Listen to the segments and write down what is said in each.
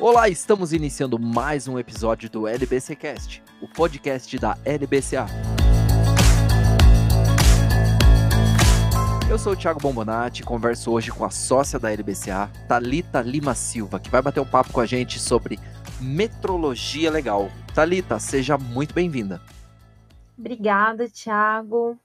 Olá, estamos iniciando mais um episódio do LBCcast, o podcast da LBCA. Eu sou o Thiago Bombonati, converso hoje com a sócia da LBCA, Talita Lima Silva, que vai bater um papo com a gente sobre metrologia legal. Talita, seja muito bem-vinda. Obrigada, Thiago.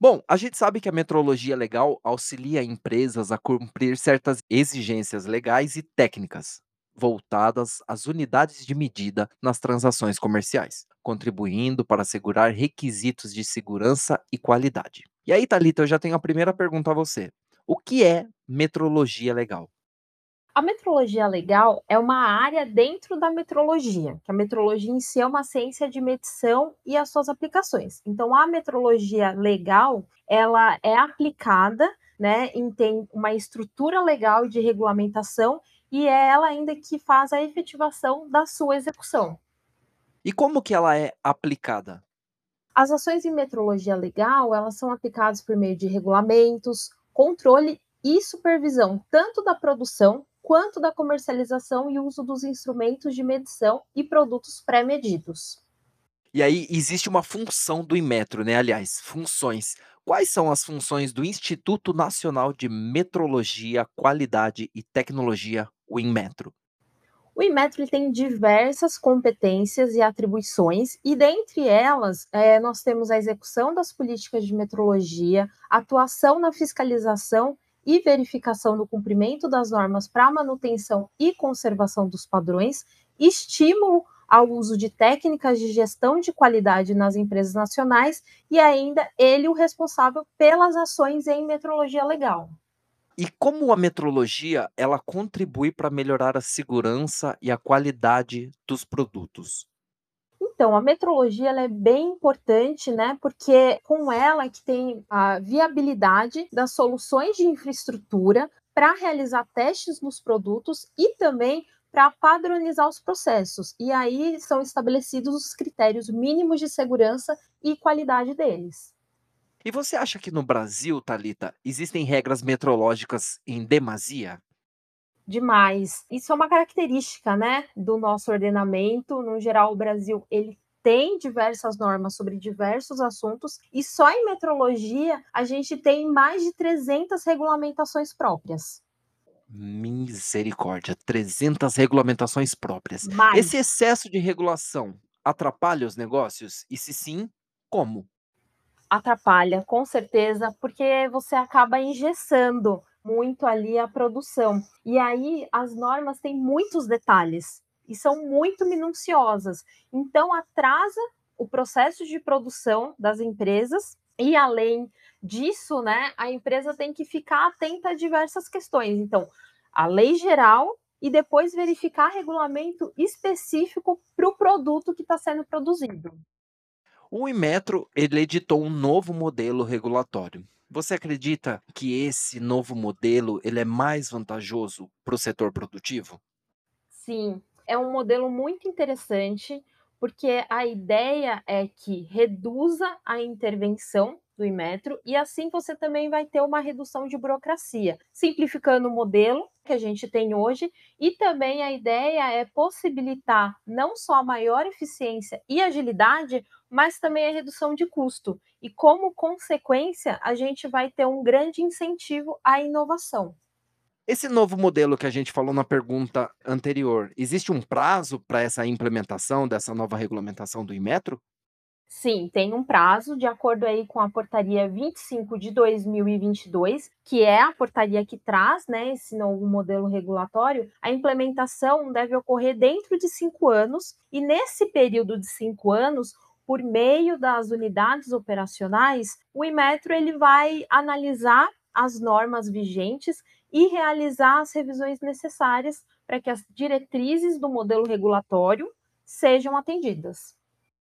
Bom, a gente sabe que a metrologia legal auxilia empresas a cumprir certas exigências legais e técnicas voltadas às unidades de medida nas transações comerciais, contribuindo para assegurar requisitos de segurança e qualidade. E aí, Thalita, eu já tenho a primeira pergunta a você. O que é metrologia legal? A metrologia legal é uma área dentro da metrologia, que a metrologia em si é uma ciência de medição e as suas aplicações. Então, a metrologia legal, ela é aplicada, né, em tem uma estrutura legal de regulamentação e é ela ainda que faz a efetivação da sua execução. E como que ela é aplicada? As ações em metrologia legal, elas são aplicadas por meio de regulamentos, controle e supervisão, tanto da produção quanto da comercialização e uso dos instrumentos de medição e produtos pré-medidos. E aí existe uma função do Inmetro, né? Aliás, funções. Quais são as funções do Instituto Nacional de Metrologia, Qualidade e Tecnologia, o Inmetro? O Inmetro tem diversas competências e atribuições, e dentre elas, é, nós temos a execução das políticas de metrologia, atuação na fiscalização e verificação do cumprimento das normas para manutenção e conservação dos padrões, estímulo ao uso de técnicas de gestão de qualidade nas empresas nacionais e ainda ele o responsável pelas ações em metrologia legal. E como a metrologia ela contribui para melhorar a segurança e a qualidade dos produtos? Então, a metrologia é bem importante, né? Porque com ela que tem a viabilidade das soluções de infraestrutura para realizar testes nos produtos e também para padronizar os processos. E aí são estabelecidos os critérios mínimos de segurança e qualidade deles. E você acha que no Brasil, Talita, existem regras metrológicas em demasia? Demais. Isso é uma característica, né, do nosso ordenamento. No geral, o Brasil ele tem diversas normas sobre diversos assuntos e só em metrologia a gente tem mais de 300 regulamentações próprias. Misericórdia, 300 regulamentações próprias. Mais. Esse excesso de regulação atrapalha os negócios? E se sim, como? Atrapalha, com certeza, porque você acaba engessando muito ali a produção. E aí as normas têm muitos detalhes e são muito minuciosas. Então atrasa o processo de produção das empresas e além disso, né, a empresa tem que ficar atenta a diversas questões. Então, a lei geral e depois verificar regulamento específico para o produto que está sendo produzido. O Inmetro ele editou um novo modelo regulatório. Você acredita que esse novo modelo ele é mais vantajoso para o setor produtivo? Sim, é um modelo muito interessante porque a ideia é que reduza a intervenção do Inmetro e assim você também vai ter uma redução de burocracia, simplificando o modelo que a gente tem hoje e também a ideia é possibilitar não só a maior eficiência e agilidade, mas também a redução de custo. E como consequência, a gente vai ter um grande incentivo à inovação. Esse novo modelo que a gente falou na pergunta anterior, existe um prazo para essa implementação dessa nova regulamentação do Inmetro? Sim, tem um prazo, de acordo aí com a portaria 25 de 2022, que é a portaria que traz né, esse novo modelo regulatório, a implementação deve ocorrer dentro de cinco anos, e nesse período de cinco anos, por meio das unidades operacionais, o Inmetro ele vai analisar as normas vigentes e realizar as revisões necessárias para que as diretrizes do modelo regulatório sejam atendidas.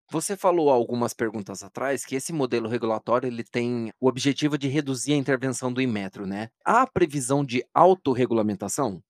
Você falou algumas perguntas atrás que esse modelo regulatório ele tem o objetivo de reduzir a intervenção do Inmetro, né? Há previsão de autorregulamentação?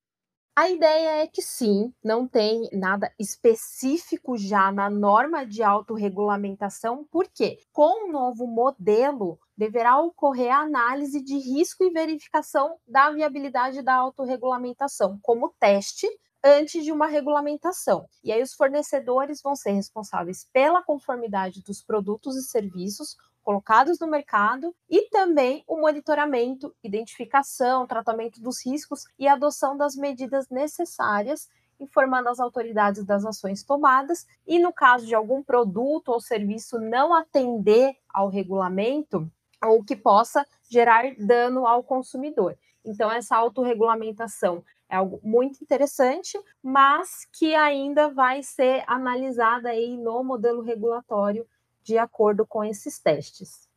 A ideia é que sim, não tem nada específico já na norma de autorregulamentação, porque com o novo modelo deverá ocorrer a análise de risco e verificação da viabilidade da autorregulamentação, como teste antes de uma regulamentação. E aí os fornecedores vão ser responsáveis pela conformidade dos produtos e serviços colocados no mercado e também o monitoramento, identificação, tratamento dos riscos e adoção das medidas necessárias informando as autoridades das ações tomadas e, no caso de algum produto ou serviço não atender ao regulamento, ou que possa gerar dano ao consumidor. Então, essa autorregulamentação é algo muito interessante, mas que ainda vai ser analisada aí no modelo regulatório de acordo com esses testes.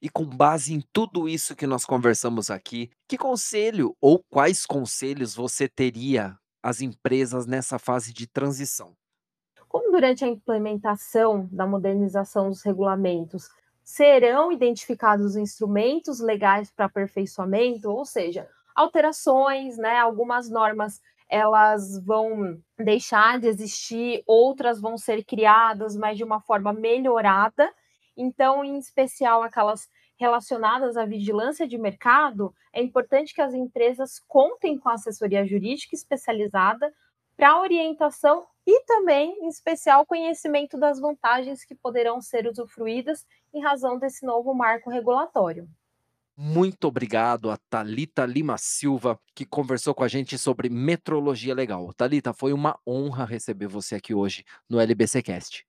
E com base em tudo isso que nós conversamos aqui, que conselho ou quais conselhos você teria às empresas nessa fase de transição? Como durante a implementação da modernização dos regulamentos serão identificados instrumentos legais para aperfeiçoamento, ou seja, alterações, né? Algumas normas elas vão deixar de existir, outras vão ser criadas, mas de uma forma melhorada. Então, em especial aquelas relacionadas à vigilância de mercado, é importante que as empresas contem com assessoria jurídica especializada para orientação e também, em especial, conhecimento das vantagens que poderão ser usufruídas em razão desse novo marco regulatório. Muito obrigado a Talita Lima Silva, que conversou com a gente sobre metrologia legal. Talita, foi uma honra receber você aqui hoje no LBC Cast.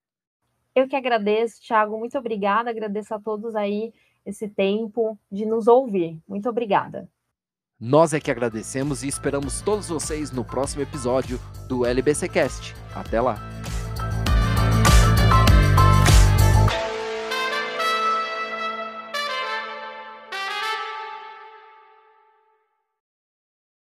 Eu que agradeço, Thiago. Muito obrigada. Agradeço a todos aí esse tempo de nos ouvir. Muito obrigada. Nós é que agradecemos e esperamos todos vocês no próximo episódio do LBC Cast. Até lá!